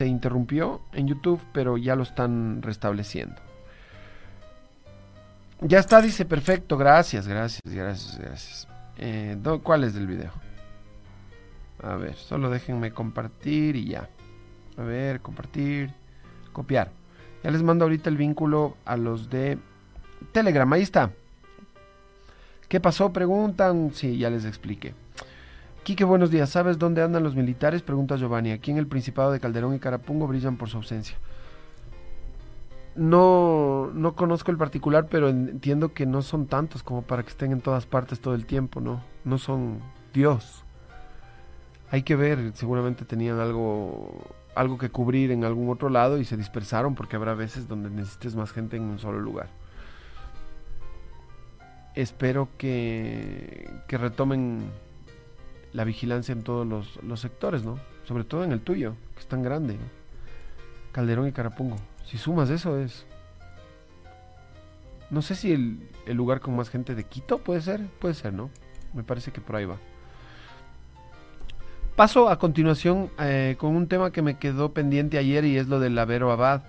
se interrumpió en YouTube, pero ya lo están restableciendo. Ya está, dice, perfecto, gracias, gracias, gracias, gracias. Eh, ¿Cuál es del video? A ver, solo déjenme compartir y ya. A ver, compartir, copiar. Ya les mando ahorita el vínculo a los de Telegram, ahí está. ¿Qué pasó? Preguntan. Sí, ya les expliqué. Quique, buenos días. ¿Sabes dónde andan los militares? Pregunta Giovanni. Aquí en el Principado de Calderón y Carapungo brillan por su ausencia. No, no conozco el particular, pero entiendo que no son tantos como para que estén en todas partes todo el tiempo, ¿no? No son Dios. Hay que ver, seguramente tenían algo, algo que cubrir en algún otro lado y se dispersaron porque habrá veces donde necesites más gente en un solo lugar. Espero que, que retomen la vigilancia en todos los, sectores, ¿no? Sobre todo en el tuyo, que es tan grande. Calderón y Carapungo. Si sumas eso es... No sé si el, lugar con más gente de Quito puede ser, puede ser, ¿no? Me parece que por ahí va. Paso a continuación eh, con un tema que me quedó pendiente ayer y es lo del Lavero Abad.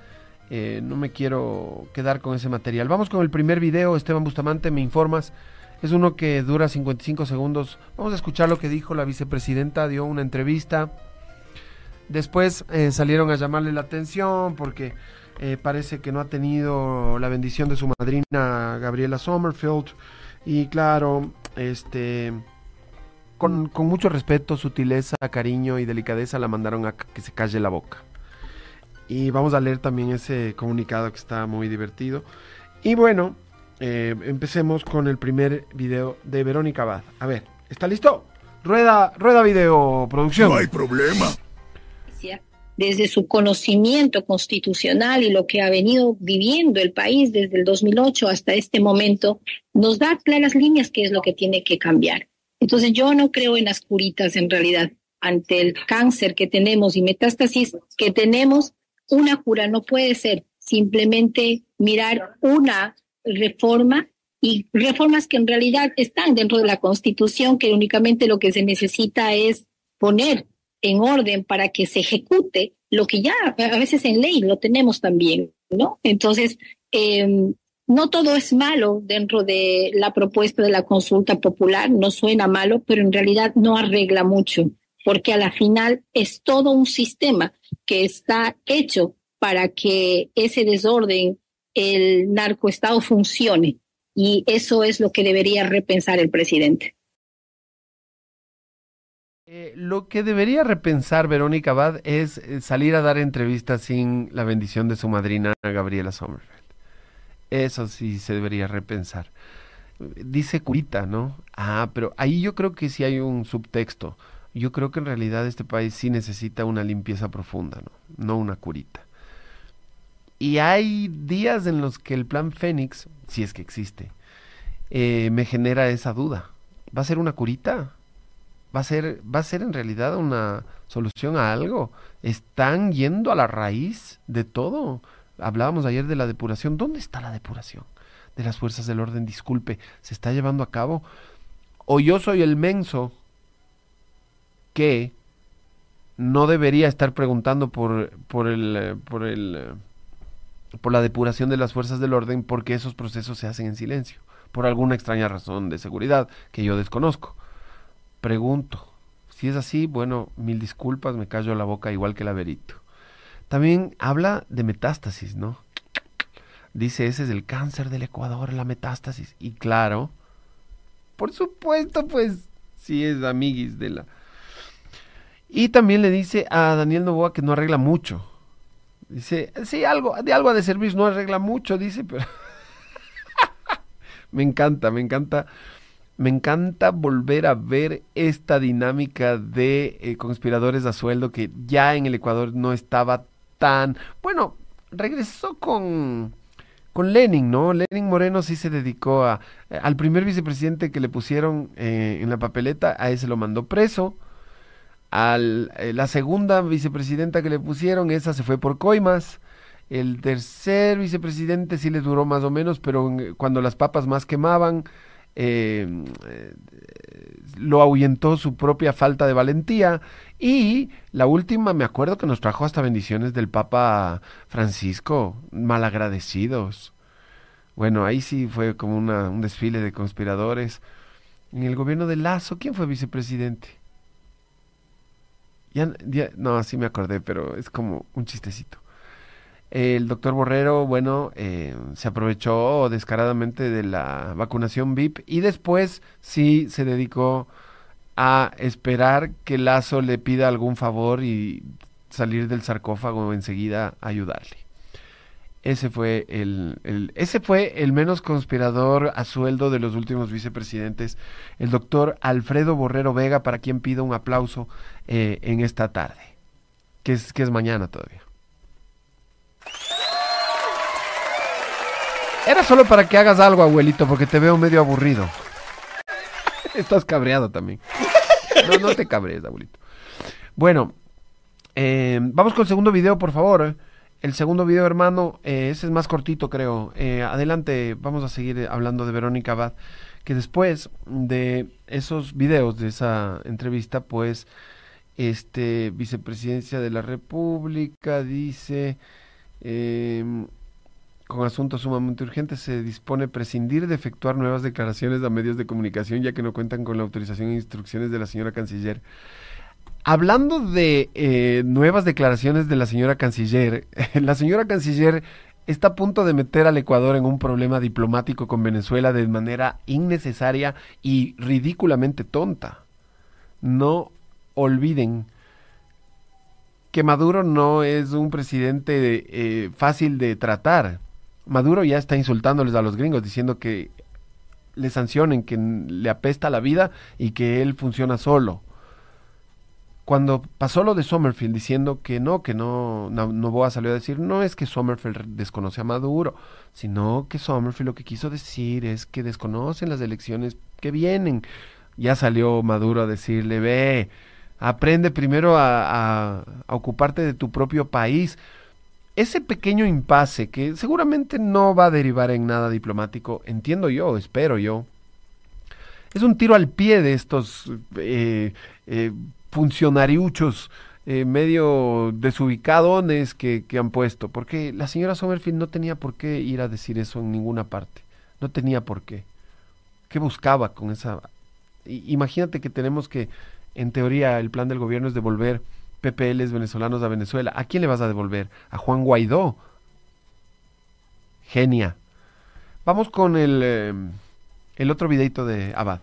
Eh, no me quiero quedar con ese material. Vamos con el primer video. Esteban Bustamante, me informas. Es uno que dura 55 segundos. Vamos a escuchar lo que dijo la vicepresidenta, dio una entrevista. Después eh, salieron a llamarle la atención porque eh, parece que no ha tenido la bendición de su madrina Gabriela Sommerfield. Y claro, este, con, con mucho respeto, sutileza, cariño y delicadeza la mandaron a que se calle la boca. Y vamos a leer también ese comunicado que está muy divertido. Y bueno, eh, empecemos con el primer video de Verónica Abad. A ver, ¿está listo? Rueda, rueda video, producción. No hay problema. Desde su conocimiento constitucional y lo que ha venido viviendo el país desde el 2008 hasta este momento, nos da claras líneas qué es lo que tiene que cambiar. Entonces yo no creo en las curitas en realidad. Ante el cáncer que tenemos y metástasis que tenemos, una cura no puede ser simplemente mirar una reforma y reformas que en realidad están dentro de la Constitución, que únicamente lo que se necesita es poner en orden para que se ejecute lo que ya a veces en ley lo tenemos también, ¿no? Entonces, em, no todo es malo dentro de la propuesta de la consulta popular, no suena malo, pero en realidad no arregla mucho, porque a la final es todo un sistema que está hecho para que ese desorden el narcoestado funcione. Y eso es lo que debería repensar el presidente. Eh, lo que debería repensar Verónica Abad es eh, salir a dar entrevistas sin la bendición de su madrina Gabriela Sommerfeld. Eso sí se debería repensar. Dice curita, ¿no? Ah, pero ahí yo creo que sí hay un subtexto. Yo creo que en realidad este país sí necesita una limpieza profunda, ¿no? No una curita. Y hay días en los que el plan Fénix, si es que existe, eh, me genera esa duda. ¿Va a ser una curita? ¿Va a ser, ¿Va a ser en realidad una solución a algo? ¿Están yendo a la raíz de todo? Hablábamos ayer de la depuración. ¿Dónde está la depuración de las fuerzas del orden? Disculpe, ¿se está llevando a cabo? ¿O yo soy el menso que no debería estar preguntando por, por el... Por el por la depuración de las fuerzas del orden porque esos procesos se hacen en silencio, por alguna extraña razón de seguridad que yo desconozco. Pregunto, si es así, bueno, mil disculpas, me callo la boca igual que el averito. También habla de metástasis, ¿no? Dice, ese es el cáncer del Ecuador, la metástasis. Y claro, por supuesto, pues, si es amiguis de la... Y también le dice a Daniel Novoa que no arregla mucho, Dice, sí, algo, de algo de servir no arregla mucho, dice, pero me encanta, me encanta, me encanta volver a ver esta dinámica de eh, conspiradores a sueldo que ya en el Ecuador no estaba tan, bueno, regresó con con Lenin, ¿no? Lenin Moreno sí se dedicó a al primer vicepresidente que le pusieron eh, en la papeleta, a ese lo mandó preso al, eh, la segunda vicepresidenta que le pusieron, esa se fue por coimas. El tercer vicepresidente sí le duró más o menos, pero cuando las papas más quemaban, eh, lo ahuyentó su propia falta de valentía. Y la última, me acuerdo que nos trajo hasta bendiciones del Papa Francisco, malagradecidos. Bueno, ahí sí fue como una, un desfile de conspiradores. En el gobierno de Lazo, ¿quién fue vicepresidente? Ya, no, sí me acordé, pero es como un chistecito. El doctor Borrero, bueno, eh, se aprovechó descaradamente de la vacunación VIP y después sí se dedicó a esperar que Lazo le pida algún favor y salir del sarcófago enseguida a ayudarle. Ese fue el, ese fue el menos conspirador a sueldo de los últimos vicepresidentes, el doctor Alfredo Borrero Vega, para quien pido un aplauso eh, en esta tarde, que es, que es mañana todavía. Era solo para que hagas algo, abuelito, porque te veo medio aburrido. Estás cabreado también. No, no te cabrees, abuelito. Bueno, eh, vamos con el segundo video, por favor. El segundo video, hermano, eh, ese es más cortito, creo. Eh, adelante, vamos a seguir hablando de Verónica Abad, que después de esos videos, de esa entrevista, pues, este, vicepresidencia de la República dice, em, con asuntos sumamente urgentes, se dispone prescindir de efectuar nuevas declaraciones a medios de comunicación, ya que no cuentan con la autorización e instrucciones de la señora canciller. Hablando de eh, nuevas declaraciones de la señora canciller, la señora canciller está a punto de meter al Ecuador en un problema diplomático con Venezuela de manera innecesaria y ridículamente tonta. No olviden que Maduro no es un presidente eh, fácil de tratar. Maduro ya está insultándoles a los gringos diciendo que le sancionen, que le apesta la vida y que él funciona solo cuando pasó lo de Sommerfield diciendo que no, que no, no, Novoa salió a decir, no es que Sommerfield desconoce a Maduro, sino que Sommerfield lo que quiso decir es que desconocen las elecciones que vienen. Ya salió Maduro a decirle, ve, aprende primero a, a ocuparte de tu propio país. Ese pequeño impasse que seguramente no va a derivar en nada diplomático, entiendo yo, espero yo, es un tiro al pie de estos eh, eh, funcionariuchos eh, medio desubicadones que, que, han puesto, porque la señora Sommerfield no tenía por qué ir a decir eso en ninguna parte, no tenía por qué. ¿Qué buscaba con esa? imagínate que tenemos que, en teoría, el plan del gobierno es devolver PPLs venezolanos a Venezuela. ¿A quién le vas a devolver? A Juan Guaidó. Genia. Vamos con el, eh, el otro videito de Abad.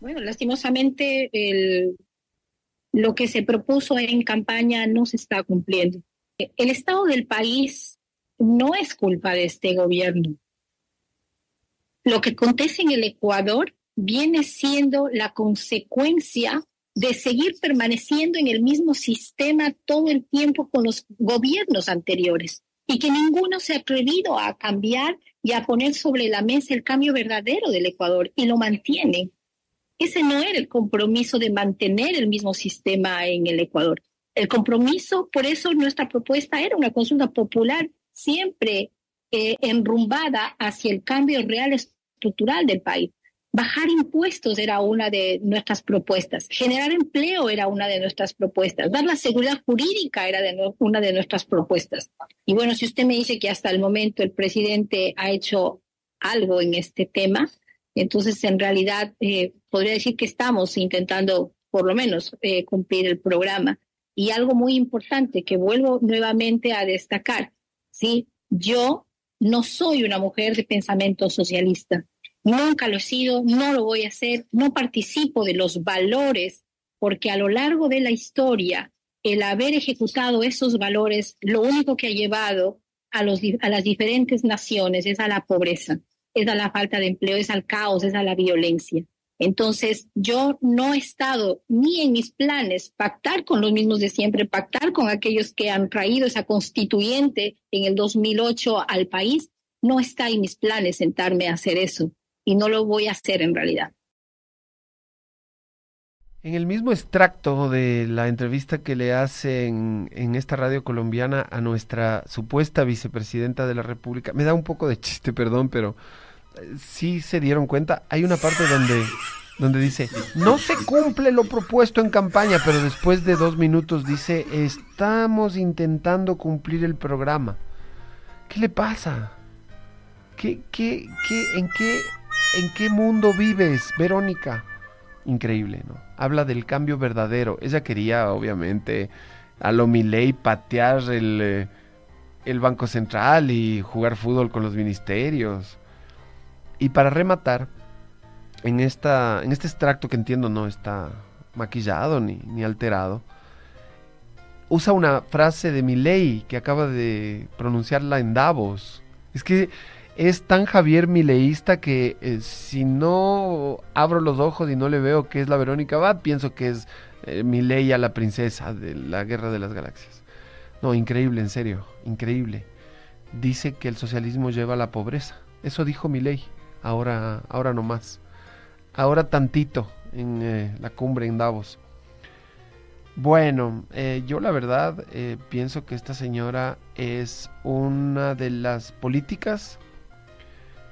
Bueno, lastimosamente el lo que se propuso en campaña no se está cumpliendo. El estado del país no es culpa de este gobierno. Lo que acontece en el Ecuador viene siendo la consecuencia de seguir permaneciendo en el mismo sistema todo el tiempo con los gobiernos anteriores y que ninguno se ha atrevido a cambiar y a poner sobre la mesa el cambio verdadero del Ecuador y lo mantiene. Ese no era el compromiso de mantener el mismo sistema en el Ecuador. El compromiso, por eso nuestra propuesta era una consulta popular siempre eh, enrumbada hacia el cambio real estructural del país. Bajar impuestos era una de nuestras propuestas. Generar empleo era una de nuestras propuestas. Dar la seguridad jurídica era una de nuestras propuestas. Y bueno, si usted me dice que hasta el momento el presidente ha hecho algo en este tema, entonces, en realidad, eh, podría decir que estamos intentando, por lo menos, eh, cumplir el programa. Y algo muy importante que vuelvo nuevamente a destacar, ¿sí? Yo no soy una mujer de pensamiento socialista. Nunca lo he sido, no lo voy a hacer, no participo de los valores, porque a lo largo de la historia, el haber ejecutado esos valores, lo único que ha llevado a, los, a las diferentes naciones es a la pobreza es a la falta de empleo, es al caos, es a la violencia. Entonces, yo no he estado ni en mis planes pactar con los mismos de siempre, pactar con aquellos que han traído esa constituyente en el 2008 al país. No está en mis planes sentarme a hacer eso y no lo voy a hacer en realidad. En el mismo extracto de la entrevista que le hacen en esta radio colombiana a nuestra supuesta vicepresidenta de la República, me da un poco de chiste, perdón, pero sí se dieron cuenta. Hay una parte donde, donde dice, no se cumple lo propuesto en campaña, pero después de dos minutos dice, estamos intentando cumplir el programa. ¿Qué le pasa? ¿Qué, qué, qué, en, qué, ¿En qué mundo vives, Verónica? Increíble, ¿no? Habla del cambio verdadero. Ella quería, obviamente, a lo Milei patear el, eh, el Banco Central y jugar fútbol con los ministerios. Y para rematar, en, esta, en este extracto que entiendo no está maquillado ni, ni alterado, usa una frase de Milei que acaba de pronunciarla en Davos. Es que es tan Javier Mileísta que eh, si no abro los ojos y no le veo que es la Verónica Abad, pienso que es eh, Mileia la princesa de la Guerra de las Galaxias. No, increíble, en serio, increíble. Dice que el socialismo lleva a la pobreza. Eso dijo Milei. Ahora, ahora no más. Ahora tantito en eh, la cumbre en Davos. Bueno, eh, yo la verdad eh, pienso que esta señora es una de las políticas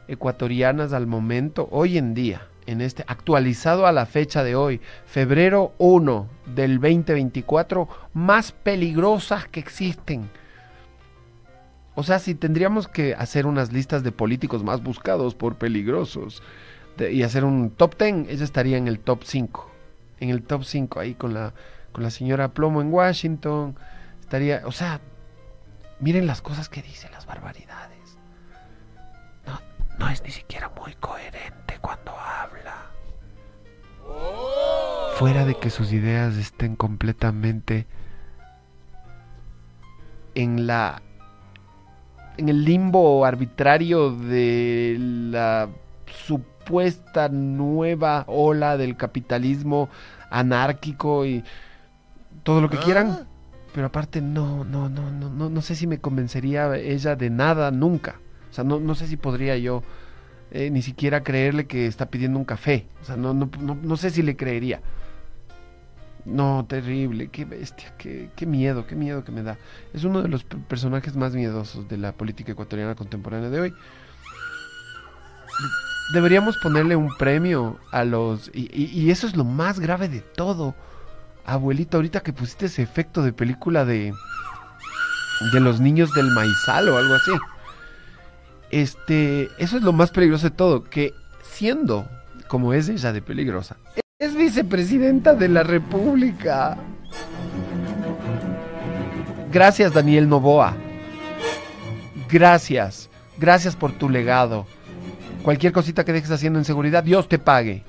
ecuatorianas al momento, hoy en día, en este actualizado a la fecha de hoy, febrero 1 del 2024, más peligrosas que existen. O sea, si tendríamos que hacer unas listas de políticos más buscados por peligrosos y hacer un top 10, ella estaría en el top 5. En el top 5, ahí con la, con la señora Plomo en Washington. Estaría, o sea, miren las cosas que dice, las barbaridades. No, no es ni siquiera muy coherente cuando habla. Fuera de que sus ideas estén completamente en la en el limbo arbitrario de la supuesta nueva ola del capitalismo anárquico y todo lo que quieran. Pero aparte no, no, no, no, no, no sé si me convencería ella de nada nunca. O sea, no, no sé si podría yo eh, ni siquiera creerle que está pidiendo un café. O sea, no, no, no, no sé si le creería. No, terrible, qué bestia, qué, qué, miedo, qué miedo que me da. Es uno de los personajes más miedosos de la política ecuatoriana contemporánea de hoy. Deberíamos ponerle un premio a los... Y, y, eso es lo más grave de todo. Abuelita, ahorita que pusiste ese efecto de película de... De los niños del maizal o algo así. Este... Eso es lo más peligroso de todo. Que siendo como es ella de peligrosa, es vicepresidenta de la República. Gracias, Daniel Novoa. Gracias. Gracias por tu legado. Cualquier cosita que dejes haciendo en seguridad, Dios te pague.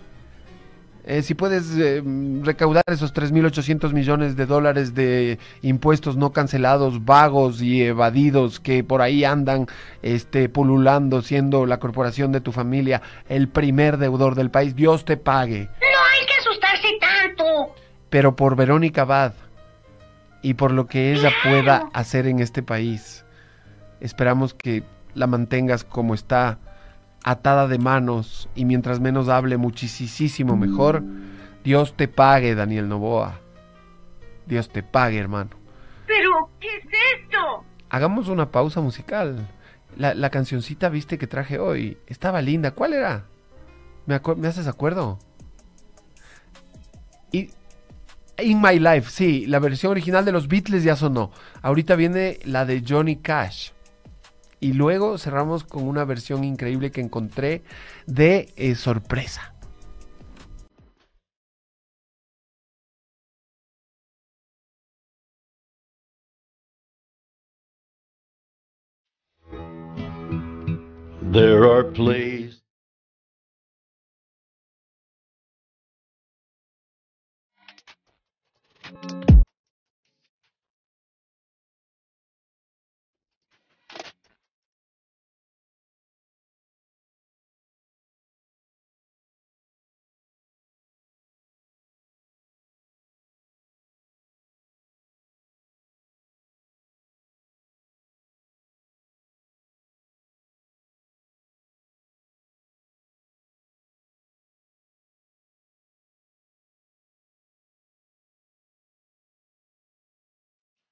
Eh, si puedes eh, recaudar esos 3.800 millones de dólares de impuestos no cancelados, vagos y evadidos que por ahí andan este, pululando, siendo la corporación de tu familia el primer deudor del país, Dios te pague. Pero por Verónica Abad y por lo que ella pueda hacer en este país, esperamos que la mantengas como está, atada de manos y mientras menos hable muchísimo mejor. Dios te pague, Daniel Novoa. Dios te pague, hermano. ¿Pero qué es esto? Hagamos una pausa musical. La, la cancioncita, viste, que traje hoy, estaba linda. ¿Cuál era? ¿Me, ¿Me haces acuerdo? Y In My Life, sí, la versión original de los Beatles ya sonó. Ahorita viene la de Johnny Cash. Y luego cerramos con una versión increíble que encontré de eh, sorpresa.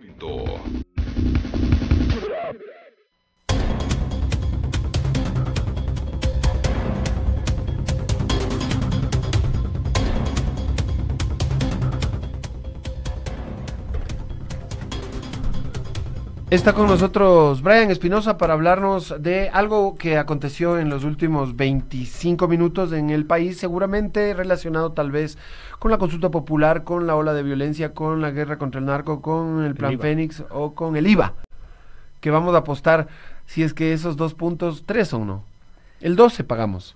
Clinton. Está con nosotros Brian Espinosa para hablarnos de algo que aconteció en los últimos 25 minutos en el país, seguramente relacionado tal vez con la consulta popular, con la ola de violencia, con la guerra contra el narco, con el Plan Fénix o con el IVA, que vamos a apostar si es que esos dos puntos, tres son no. El 12 pagamos.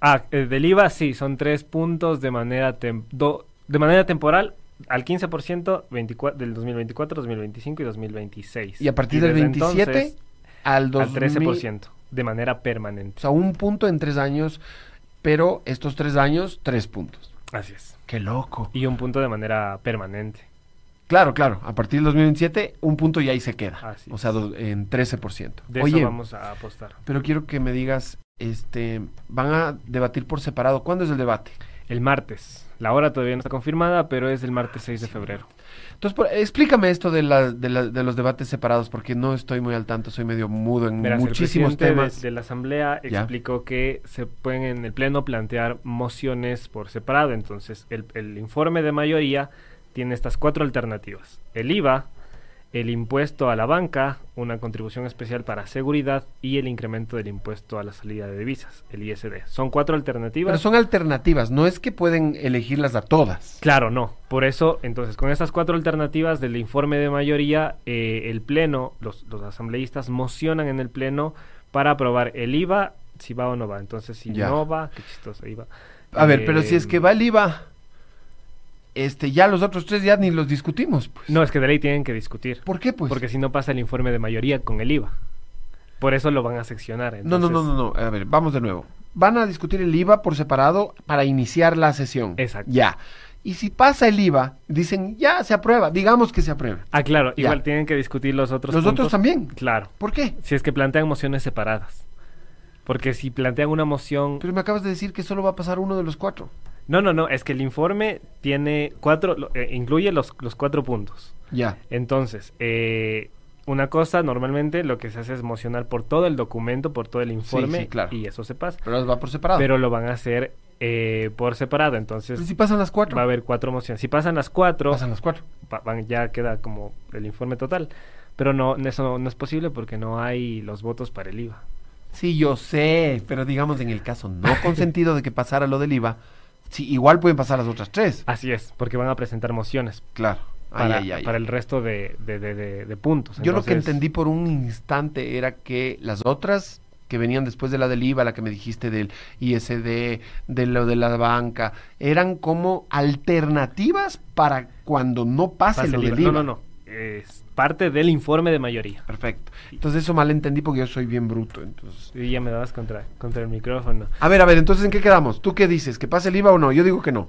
ah, eh, del IVA sí, son tres puntos de manera, de manera temporal al 15% 24, del 2024, 2025 y 2026. Y a partir del 27 al, 13% de manera permanente. O sea, un punto en tres años, pero estos tres años, tres puntos. Así es. Qué loco. Y un punto de manera permanente. Claro, claro. A partir del 2027, un punto y ahí se queda. Así o sea, en 13%. De Oye, eso vamos a apostar. Pero quiero que me digas, este, van a debatir por separado. ¿Cuándo es el debate? El martes. La hora todavía no está confirmada, pero es el martes 6 de febrero. Entonces, explícame esto de, la, de, los debates separados, porque no estoy muy al tanto, soy medio mudo en muchísimos temas. De, de, la Asamblea explicó que se pueden en el Pleno plantear mociones por separado. Entonces, el, el informe de mayoría tiene estas cuatro alternativas. El IVA, el impuesto a la banca, una contribución especial para seguridad y el incremento del impuesto a la salida de divisas, el ISD. Son cuatro alternativas. Pero son alternativas, no es que pueden elegirlas a todas. Claro, no. Por eso, entonces, con estas cuatro alternativas del informe de mayoría, eh, el Pleno, los, los, asambleístas mocionan en el Pleno para aprobar el IVA, si va o no va. Entonces, si no va, qué chistoso IVA. A ver, pero si es que va el IVA este, ya los otros tres ya ni los discutimos. Pues. No, es que de ley tienen que discutir. ¿Por qué, pues? Porque si no pasa el informe de mayoría con el IVA. Por eso lo van a seccionar. No, no, no, no, no. A ver, vamos de nuevo. Van a discutir el IVA por separado para iniciar la sesión. Exacto. Ya. Y si pasa el IVA, dicen, ya se aprueba, digamos que se aprueba. Ah, claro, igual tienen que discutir los otros Los otros también. Claro. ¿Por qué? Si es que plantean mociones separadas. Porque si plantean una moción... Pero me acabas de decir que solo va a pasar uno de los cuatro. No, no, no, es que el informe tiene cuatro, eh, incluye los, los, cuatro puntos. Ya. Entonces, eh, una cosa, normalmente lo que se hace es mocionar por todo el documento, por todo el informe, claro. y eso se pasa. Pero va por separado. Pero lo van a hacer eh, por separado, entonces... si pasan las cuatro? Va a haber cuatro mociones. Si pasan las cuatro... Pasan las cuatro. van, ya queda como el informe total. Pero no, eso no es posible porque no hay los votos para el IVA. Sí, yo sé, pero digamos en el caso no consentido de que pasara lo del IVA, Sí, igual pueden pasar las otras tres. Así es, porque van a presentar mociones. Claro. Para, para el resto de, de, puntos. Yo lo que entendí por un instante era que las otras que venían después de la del IVA, la que me dijiste del ISD, de lo de la banca, eran como alternativas para cuando no pase, lo del IVA. No, no, no. Es parte del informe de mayoría. Perfecto. Entonces eso mal entendí porque yo soy bien bruto. Entonces... Y ya me dabas contra, contra el micrófono. A ver, a ver, entonces ¿en qué quedamos? ¿Tú qué dices? ¿Que pase el IVA o no? Yo digo que no.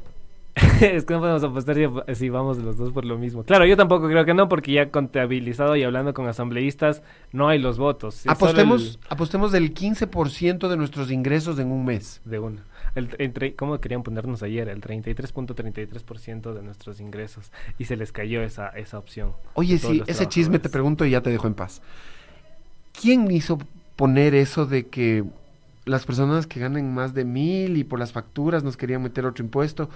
es que no podemos apostar si, si, vamos los dos por lo mismo. Claro, yo tampoco creo que no, porque ya contabilizado y hablando con asambleístas, no hay los votos. Apostemos, el... apostemos del 15% de nuestros ingresos en un mes. De uno. El, ¿Cómo querían ponernos ayer? El 33.33% de nuestros ingresos. Y se les cayó esa, esa opción. Oye, sí, ese chisme te pregunto y ya te dejo en paz. ¿Quién hizo poner eso de que las personas que ganen más de mil y por las facturas nos querían meter otro impuesto?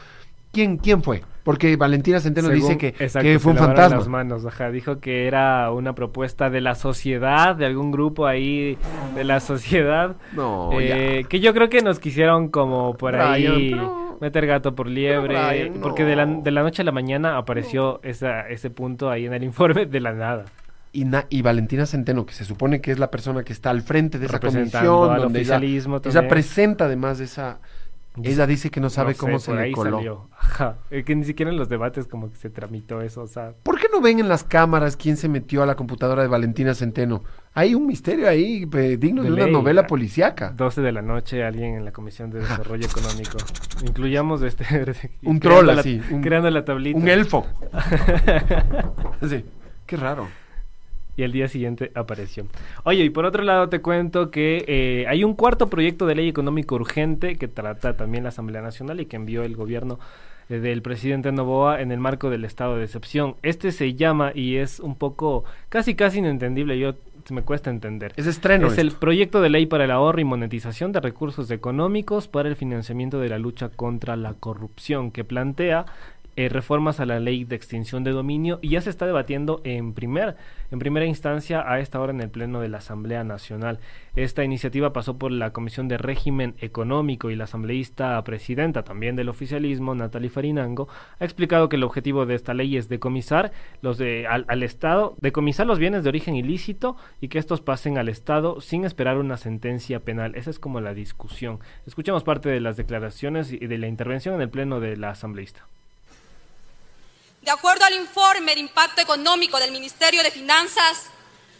¿Quién, ¿Quién fue? Porque Valentina Centeno Según, dice que, exacto, que fue un fantasma. Las manos, ajá. Dijo que era una propuesta de la sociedad, de algún grupo ahí de la sociedad. No, eh, que yo creo que nos quisieron como por Brian, ahí pero- meter gato por liebre. Brian, porque de la, de la noche a la mañana apareció esa, ese punto ahí en el informe de la nada. Y, na- y Valentina Centeno, que se supone que es la persona que está al frente de esa comisión, donde ella, ella presenta además esa... Ella dice que no sabe sé, cómo se por le coló. salió. Ajá. Es que ni siquiera en los debates como que se tramitó eso, o sea... ¿Por qué no ven en las cámaras quién se metió a la computadora de Valentina Centeno? Hay un misterio ahí eh, digno de, De una novela policíaca. 12 de la noche, alguien en la Comisión de Desarrollo Económico. Incluyamos este... Un troll la- así, un- creando la tablita. Un elfo. sí. Qué raro. Y el día siguiente apareció. Oye, y por otro lado te cuento que eh, hay un cuarto proyecto de ley económico urgente que trata también la Asamblea Nacional y que envió el gobierno eh, del presidente Novoa en el marco del estado de excepción. Este se llama y es un poco casi casi inentendible, yo me cuesta entender. Es estreno. Es el proyecto de ley para el ahorro y monetización de recursos económicos para el financiamiento de la lucha contra la corrupción, que plantea eh, reformas a la ley de extinción de dominio y ya se está debatiendo en, primer, en primera instancia a esta hora en el Pleno de la Asamblea Nacional. Esta iniciativa pasó por la Comisión de Régimen Económico y la asambleísta presidenta también del oficialismo, Natalie Farinango, ha explicado que el objetivo de esta ley es decomisar los de, al, al Estado, decomisar los bienes de origen ilícito y que estos pasen al Estado sin esperar una sentencia penal. Esa es como la discusión. Escuchemos parte de las declaraciones y de la intervención en el Pleno de la asambleísta. De acuerdo al informe de impacto económico del Ministerio de Finanzas,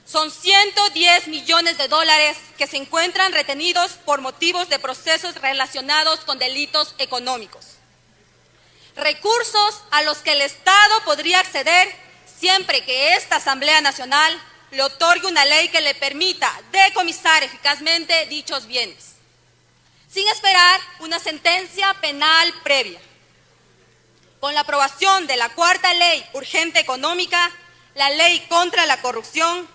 son 110 millones de dólares que se encuentran retenidos por motivos de procesos relacionados con delitos económicos. Recursos a los que el Estado podría acceder siempre que esta Asamblea Nacional le otorgue una ley que le permita decomisar eficazmente dichos bienes, sin esperar una sentencia penal previa. Con la aprobación de la cuarta ley urgente económica, la ley contra la corrupción,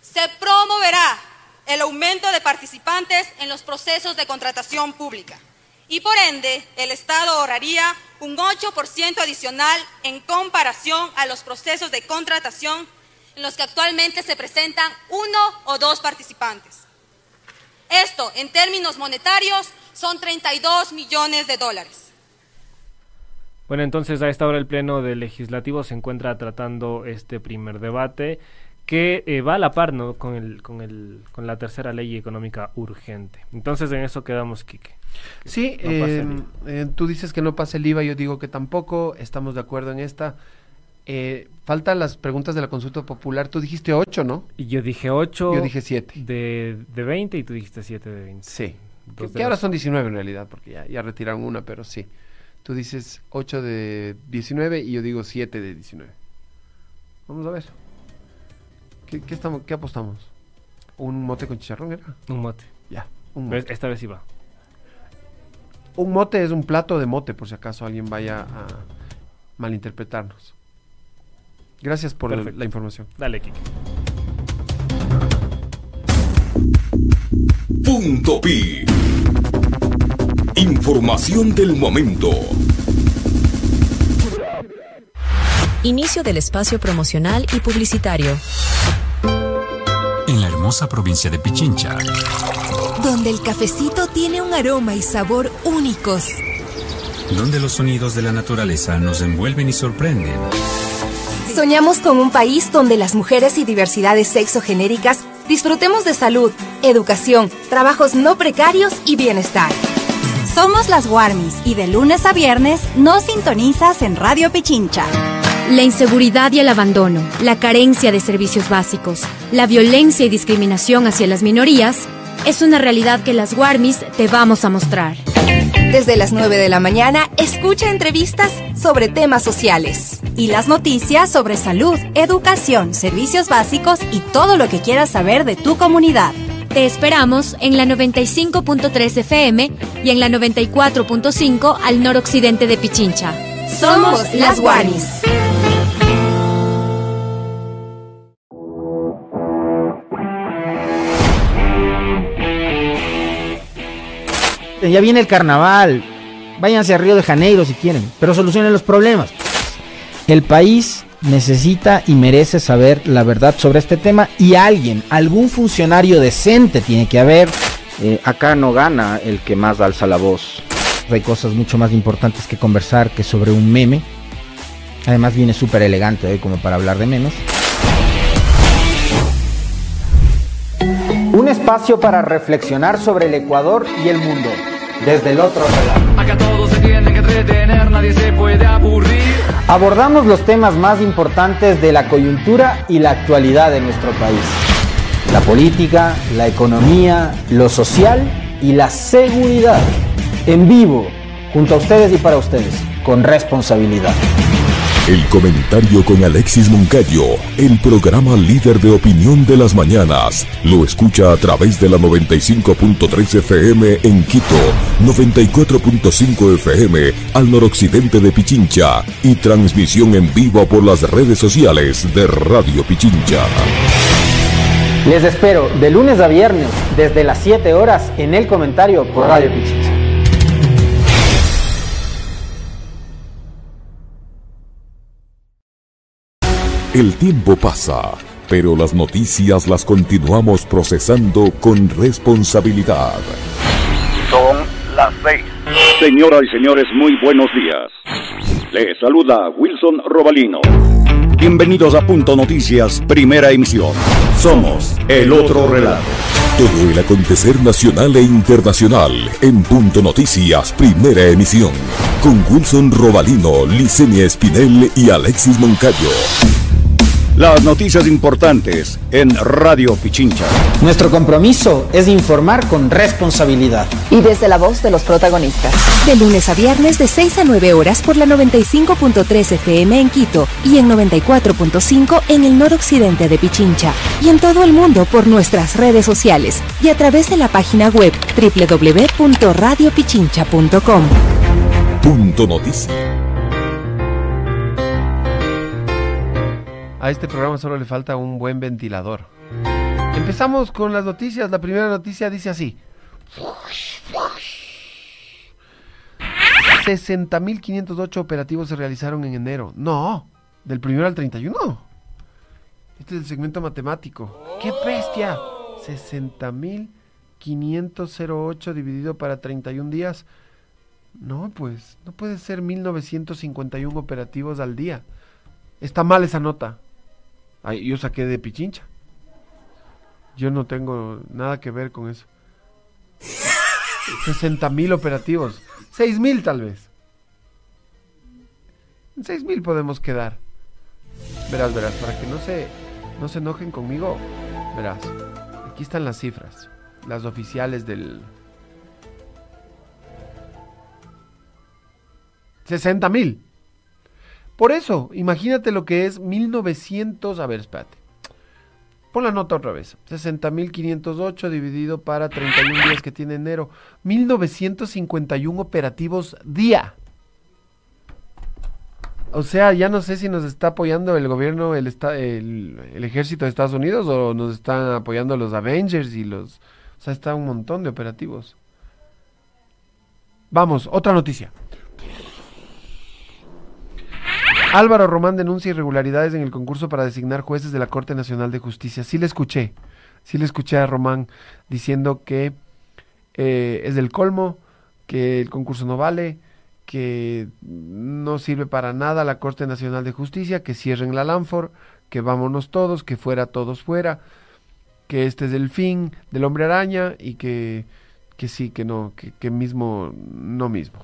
se promoverá el aumento de participantes en los procesos de contratación pública y por ende el Estado ahorraría un 8% adicional en comparación a los procesos de contratación en los que actualmente se presentan uno o dos participantes. Esto, en términos monetarios, son 32 millones de dólares. Bueno, entonces a esta hora el Pleno del Legislativo se encuentra tratando este primer debate que eh, va a la par ¿no? con, el, con, el, con la tercera ley económica urgente. Entonces en eso quedamos, Quique. Sí, No eh, eh, tú dices que no pasa el IVA, yo digo que tampoco, estamos de acuerdo en esta. Eh, faltan las preguntas de la consulta popular, tú dijiste 8, ¿no? Y yo dije 8 Yo dije 7. de, de 20 y tú dijiste 7 de 20. Sí, que, ahora son 19 en realidad, porque ya, ya retiraron una, pero sí. Tú dices 8 de 19 y yo digo 7 de 19. Vamos a ver. ¿Qué, qué estamos, qué apostamos? ¿Un mote con chicharrón era? Un mote. Ya, un Pero mote. Esta vez iba. Un mote es un plato de mote, por si acaso alguien vaya a malinterpretarnos. Gracias por el- la información. Dale, Quique. Punto Pi. Información del momento. Inicio del espacio promocional y publicitario. En la hermosa provincia de Pichincha, donde el cafecito tiene un aroma y sabor únicos. donde los sonidos de la naturaleza nos envuelven y sorprenden, Soñamos con un país donde las mujeres y diversidades sexogenéricas disfrutemos de salud, educación, trabajos no precarios y bienestar. Somos las Warmis y de lunes a viernes nos sintonizas en Radio Pichincha. La inseguridad y el abandono, la carencia de servicios básicos, la violencia y discriminación hacia las minorías es una realidad que las Warmis te vamos a mostrar. Desde las 9 de la mañana, escucha entrevistas sobre temas sociales y las noticias sobre salud, educación, servicios básicos y todo lo que quieras saber de tu comunidad. Te esperamos en la 95.3 FM y en la 94.5 al noroccidente de Pichincha. Somos las Guanis. Ya viene el carnaval. Váyanse a Río de Janeiro si quieren, pero solucionen los problemas. El país necesita y merece saber la verdad sobre este tema y alguien, algún funcionario decente tiene que haber. Eh, acá no gana el que más alza la voz. Hay cosas mucho más importantes que conversar que sobre un meme. Además viene súper elegante hoy como para hablar de memes. Un espacio para reflexionar sobre el Ecuador y el mundo. Desde el otro lado. Acá todo se tiene que entretener, nadie se puede aburrir. Abordamos los temas más importantes de la coyuntura y la actualidad de nuestro país. La política, la economía, lo social y la seguridad. En vivo, junto a ustedes y para ustedes, con responsabilidad. El comentario con Alexis Moncayo, el programa líder de opinión de las mañanas. Lo escucha a través de la 95.3 FM en Quito, 94.5 FM al noroccidente de Pichincha y transmisión en vivo por las redes sociales de Radio Pichincha. Les espero de lunes a viernes desde las 7 horas en el comentario por Radio Pichincha. El tiempo pasa, pero las noticias las continuamos procesando con responsabilidad. Son las seis. Señoras y señores, muy buenos días. Les saluda Wilson Robalino. Bienvenidos a Punto Noticias, primera emisión. Somos el otro relato. Todo el acontecer nacional e internacional en Punto Noticias, primera emisión. Con Wilson Robalino, Licenia Espinel y Alexis Moncayo. Las noticias importantes en Radio Pichincha. Nuestro compromiso es informar con responsabilidad. Y desde la voz de los protagonistas. De lunes a viernes de 6 a 9 horas por la 95.3 FM en Quito y en 94.5 en el noroccidente de Pichincha. Y en todo el mundo por nuestras redes sociales y a través de la página web www.radiopichincha.com. Punto Noticias. A este programa solo le falta un buen ventilador. Empezamos con las noticias. La primera noticia dice así. 60.508 operativos se realizaron en enero. No, del primero al 31. Este es el segmento matemático. ¡Qué bestia! 60.508 dividido para 31 días. No, pues, no puede ser 1951 operativos al día. Está mal esa nota. Ay, yo saqué de Pichincha. Yo no tengo nada que ver con eso. 60 mil operativos. 6 mil tal vez. En 6 mil podemos quedar. Verás, verás, para que no se, no se enojen conmigo. Verás, aquí están las cifras. Las oficiales del... 60 mil. Por eso, imagínate lo que es 1900. A ver, espérate. Pon la nota otra vez. 60.508 dividido para 31 días que tiene enero. 1951 operativos día. O sea, ya no sé si nos está apoyando el gobierno, el, el, el, ejército de Estados Unidos o nos están apoyando los Avengers y los... O sea, está un montón de operativos. Vamos, otra noticia. Álvaro Román denuncia irregularidades en el concurso para designar jueces de la Corte Nacional de Justicia. Sí le escuché, sí le escuché a Román diciendo que eh, es del colmo, que el concurso no vale, que no sirve para nada la Corte Nacional de Justicia, que cierren la Lanfor, que vámonos todos, que fuera todos fuera, que este es el fin del hombre araña y que, que sí, que no, que, que mismo, no mismo.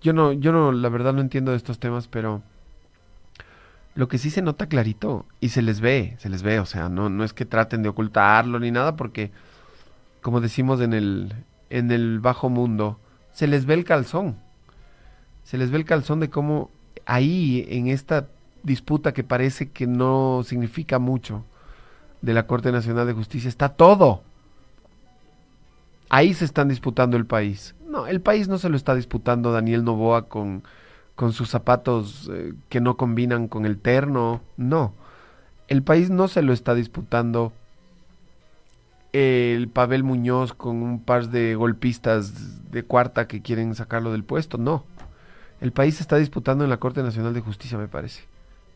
Yo no, yo no, la verdad no entiendo de estos temas, pero Lo que sí se nota clarito y se les ve, se les ve, o sea, no, no es que traten de ocultarlo ni nada porque, como decimos en el, en el bajo mundo, se les ve el calzón. Se les ve el calzón de cómo ahí, en esta disputa que parece que no significa mucho de la Corte Nacional de Justicia, está todo. Ahí se están disputando el país. No, el país no se lo está disputando Daniel Novoa con, con sus zapatos eh, que no combinan con el terno. No. El país no se lo está disputando el Pavel Muñoz con un par de golpistas de cuarta que quieren sacarlo del puesto. No. El país se está disputando en la Corte Nacional de Justicia, me parece.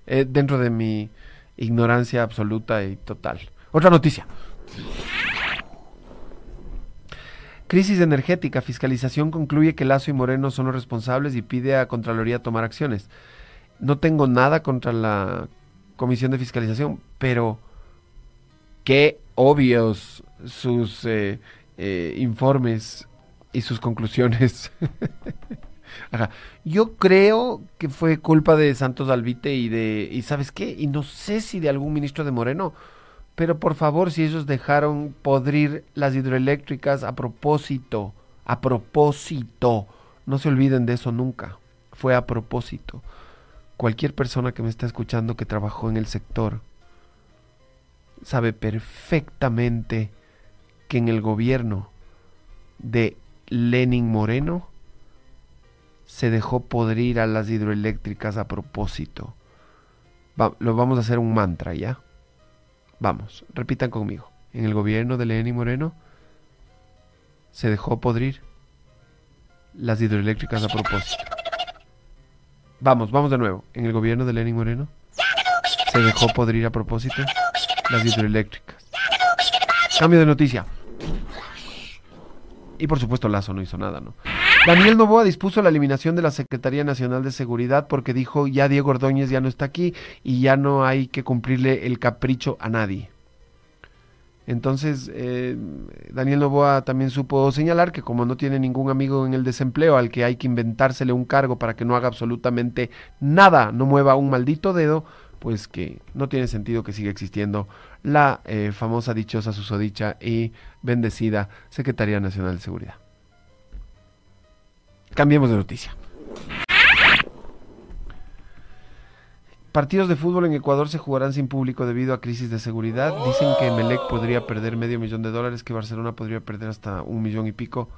Eh, dentro de mi ignorancia absoluta y total. Otra noticia. Crisis energética. Fiscalización concluye que Lazo y Moreno son los responsables y pide a Contraloría tomar acciones. No tengo nada contra la Comisión de Fiscalización, pero qué obvios sus eh, eh, informes y sus conclusiones. Yo creo que fue culpa de Santos Alvite y de, y sabes qué, y no sé si de algún ministro de Moreno, pero por favor, si ellos dejaron podrir las hidroeléctricas a propósito, a propósito, no se olviden de eso nunca, fue a propósito. Cualquier persona que me está escuchando que trabajó en el sector sabe perfectamente que en el gobierno de Lenin Moreno se dejó podrir a las hidroeléctricas a propósito. lo vamos a hacer un mantra, ¿ya? Vamos, repitan conmigo. En el gobierno de Lenin Moreno se dejó podrir las hidroeléctricas a propósito. Vamos, vamos de nuevo. En el gobierno de Lenin Moreno se dejó podrir a propósito las hidroeléctricas. Cambio de noticia. Y por supuesto Lazo no hizo nada, ¿no? Daniel Novoa dispuso la eliminación de la Secretaría Nacional de Seguridad porque dijo ya Diego Ordóñez ya no está aquí y ya no hay que cumplirle el capricho a nadie. Entonces, eh, Daniel Novoa también supo señalar que como no tiene ningún amigo en el desempleo al que hay que inventársele un cargo para que no haga absolutamente nada, no mueva un maldito dedo, pues que no tiene sentido que siga existiendo la eh, famosa, dichosa, susodicha y bendecida Secretaría Nacional de Seguridad. Cambiemos de noticia. Partidos de fútbol en Ecuador se jugarán sin público debido a crisis de seguridad. Dicen que Melec podría perder medio millón de dólares, que Barcelona podría perder hasta un millón y pico.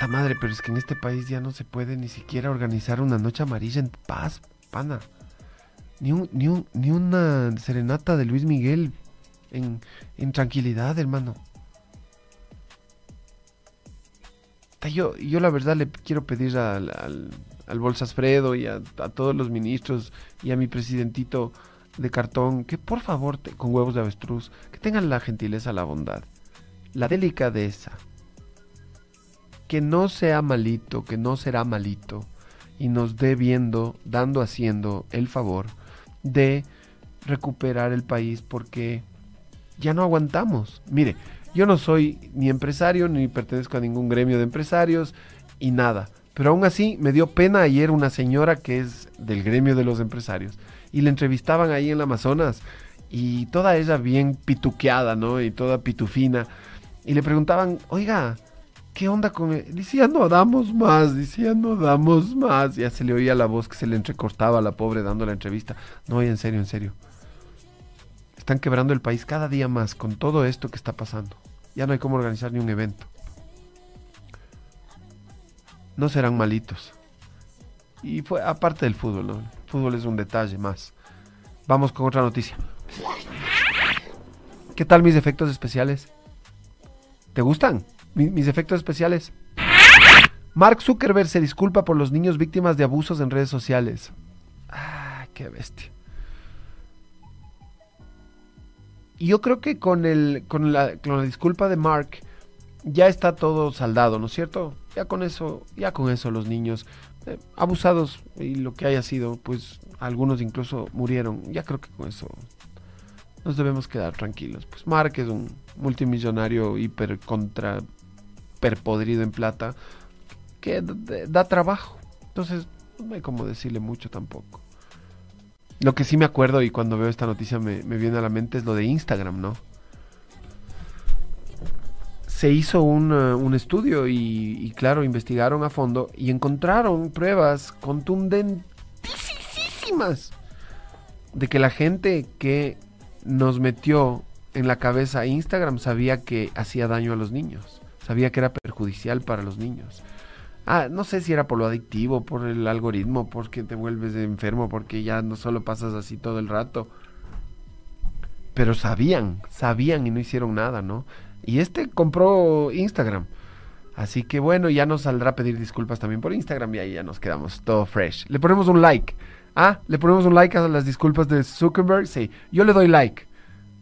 La madre, pero es que en este país ya no se puede ni siquiera organizar una noche amarilla en paz, pana. Ni, ni, ni una serenata de Luis Miguel en, en tranquilidad, hermano. Yo, yo la verdad le quiero pedir al, al, Bolsas Fredo y a, todos los ministros y a mi presidentito de cartón que por favor, con huevos de avestruz, que tengan la gentileza, la bondad, la delicadeza, que no sea malito, que no será malito, y nos dé viendo, dando, haciendo el favor de recuperar el país porque ya no aguantamos. Mire, yo no soy ni empresario, ni pertenezco a ningún gremio de empresarios y nada. Pero aún así me dio pena ayer una señora que es del gremio de los empresarios y le entrevistaban ahí en el Amazonas y toda ella bien pituqueada, ¿no? Y toda pitufina. Y le preguntaban, oiga, ¿qué onda con él? No damos más, decía, no damos más. Ya se le oía la voz que se le entrecortaba a la pobre dando la entrevista. No, en serio, en serio. Están quebrando el país cada día más con todo esto que está pasando. Ya no hay cómo organizar ni un evento. No serán malitos. Y fue aparte del fútbol, ¿no? El fútbol es un detalle más. Vamos con otra noticia. ¿Qué tal mis efectos especiales? ¿Te gustan mis efectos especiales? Mark Zuckerberg se disculpa por los niños víctimas de abusos en redes sociales. Ah, qué bestia. Y yo creo que con, el, con, la, con la disculpa de Mark ya está todo saldado, ¿no es cierto? Ya con eso, ya con eso los niños eh, abusados y lo que haya sido, pues algunos incluso murieron. Ya creo que con eso nos debemos quedar tranquilos. Pues Mark es un multimillonario hiper contra perpodrido en plata que da trabajo. Entonces, no hay como decirle mucho tampoco. Lo que sí me acuerdo y cuando veo esta noticia me, me viene a la mente es lo de Instagram, ¿no? Se hizo un, uh, un estudio y, y, claro, investigaron a fondo y encontraron pruebas contundentísimas de que la gente que nos metió en la cabeza Instagram sabía que hacía daño a los niños, sabía que era perjudicial para los niños. Ah, no sé si era por lo adictivo, por el algoritmo, porque te vuelves enfermo, porque ya no solo pasas así todo el rato. Pero sabían, sabían y no hicieron nada, ¿no? Y este compró Instagram. Así que bueno, ya nos saldrá a pedir disculpas también por Instagram y ahí ya nos quedamos todo fresh. Le ponemos un like. Ah, le ponemos un like a las disculpas de Zuckerberg. Sí, yo le doy like.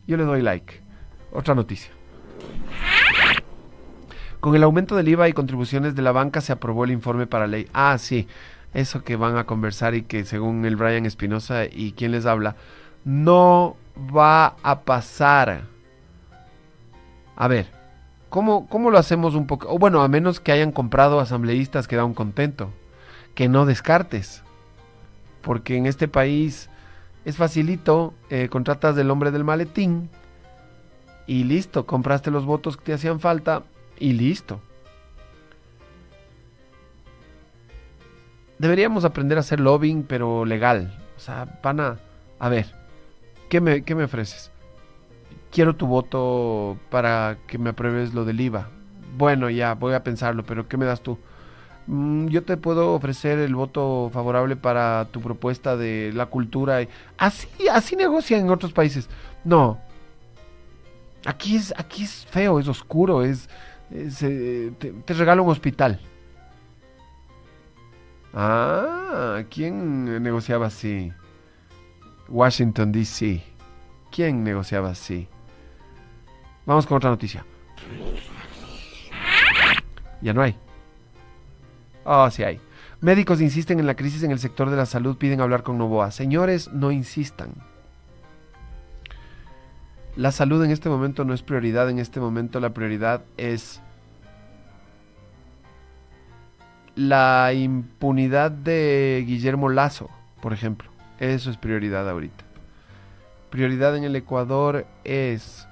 Yo le doy like. Otra noticia. Con el aumento del IVA y contribuciones de la banca se aprobó el informe para ley. Ah, sí, eso que van a conversar y que según el Brian Espinosa y quien les habla, no va a pasar. A ver, ¿cómo, cómo lo hacemos un poco? O bueno, a menos que hayan comprado asambleístas que da un contento. Que no descartes. Porque en este país es facilito, eh, contratas del hombre del maletín y listo, compraste los votos que te hacían falta y listo. Deberíamos aprender a hacer lobbying, pero legal. O sea, pana, a ver, ¿qué me, qué me ofreces? Quiero tu voto para que me apruebes lo del IVA. Bueno, ya, voy a pensarlo, pero ¿qué me das tú? Mm, yo te puedo ofrecer el voto favorable para tu propuesta de la cultura. Así, así negocian en otros países. No. Aquí es, aquí es feo, es oscuro, es, eh, te, te, regalo un hospital. Ah, ¿quién negociaba así? Washington DC. ¿Quién negociaba así? Vamos con otra noticia. Ya no hay. Oh, sí hay. Médicos insisten en la crisis en el sector de la salud, piden hablar con Novoa. Señores, no insistan. La salud en este momento no es prioridad, en este momento la prioridad es la impunidad de Guillermo Lazo, por ejemplo. Eso es prioridad ahorita. Prioridad en el Ecuador es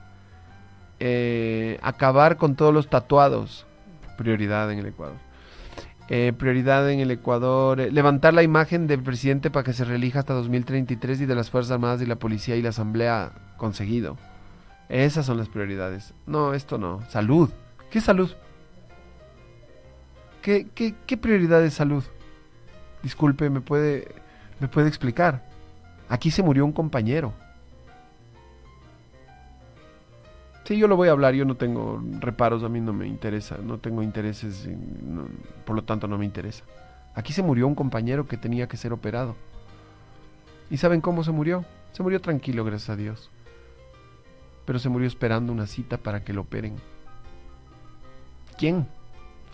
eh, acabar con todos los tatuados. Prioridad en el Ecuador. Eh, prioridad en el Ecuador, eh, levantar la imagen del presidente para que se reelija hasta 2033 y de las Fuerzas Armadas y la Policía y la Asamblea conseguido. Esas son las prioridades. No, esto no. Salud. ¿Qué salud? ¿Qué, qué, qué prioridad es salud? Disculpe, ¿me puede, ¿me puede explicar? Aquí se murió un compañero. Sí, yo lo voy a hablar, yo no tengo reparos, a mí no me interesa, no tengo intereses, no, por lo tanto no me interesa. Aquí se murió un compañero que tenía que ser operado. ¿Y saben cómo se murió? Se murió tranquilo, gracias a Dios. Pero se murió esperando una cita para que lo operen. ¿Quién?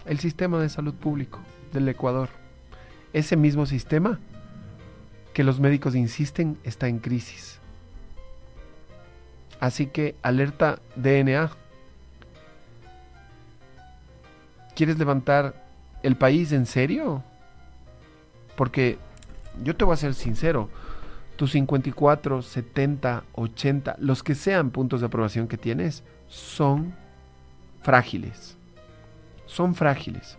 El sistema de salud público del Ecuador. Ese mismo sistema que los médicos insisten está en crisis. Así que alerta DNA. ¿Quieres levantar el país en serio? Porque yo te voy a ser sincero, tus 54, 70, 80, los que sean puntos de aprobación que tienes, son frágiles. Son frágiles.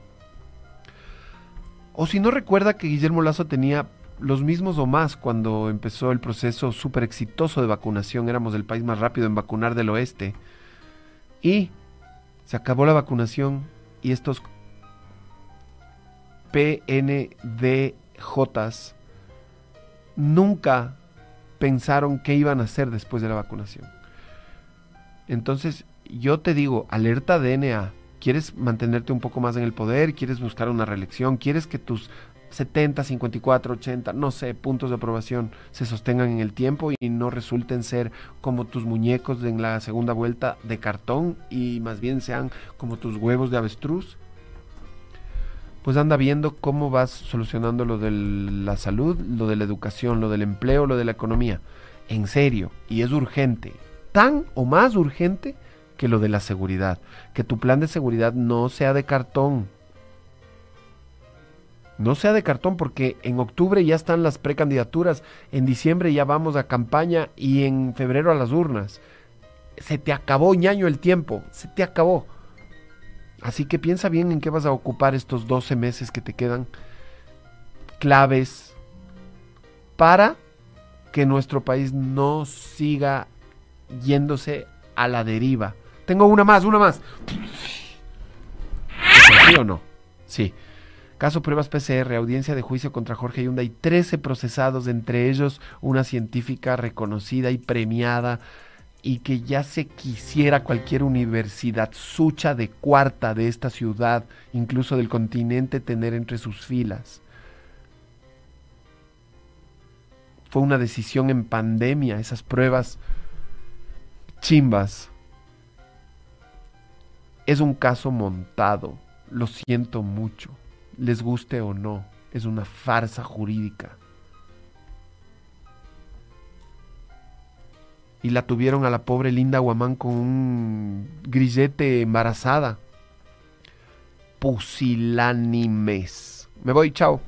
O si no recuerda que Guillermo Lazo tenía los mismos o más cuando empezó el proceso súper exitoso de vacunación. Éramos el país más rápido en vacunar del oeste. Y se acabó la vacunación y estos PNDJs nunca pensaron qué iban a hacer después de la vacunación. Entonces, yo te digo, alerta DNA. ¿Quieres mantenerte un poco más en el poder? ¿Quieres buscar una reelección? ¿Quieres que tus 70, 54, 80, no sé, puntos de aprobación se sostengan en el tiempo y no resulten ser como tus muñecos en la segunda vuelta de cartón y más bien sean como tus huevos de avestruz, pues anda viendo cómo vas solucionando lo de la salud, lo de la educación, lo del empleo, lo de la economía. En serio, y es urgente, tan o más urgente que lo de la seguridad. Que tu plan de seguridad no sea de cartón, no sea de cartón porque en octubre ya están las precandidaturas, en diciembre ya vamos a campaña y en febrero a las urnas. Se te acabó, ñaño, el tiempo, se te acabó. Así que piensa bien en qué vas a ocupar estos 12 meses que te quedan claves para que nuestro país no siga yéndose a la deriva. Tengo una más, una más. ¿Sí o no? Sí. Caso pruebas PCR, audiencia de juicio contra Jorge Yunda y 13 procesados, entre ellos una científica reconocida y premiada y que ya se quisiera cualquier universidad sucha de cuarta de esta ciudad, incluso del continente, tener entre sus filas. Fue una decisión en pandemia, esas pruebas chimbas. Es un caso montado, lo siento mucho les guste o no, es una farsa jurídica. Y la tuvieron a la pobre Linda Guamán con un grillete embarazada. Pusilánimes. Me voy, chao.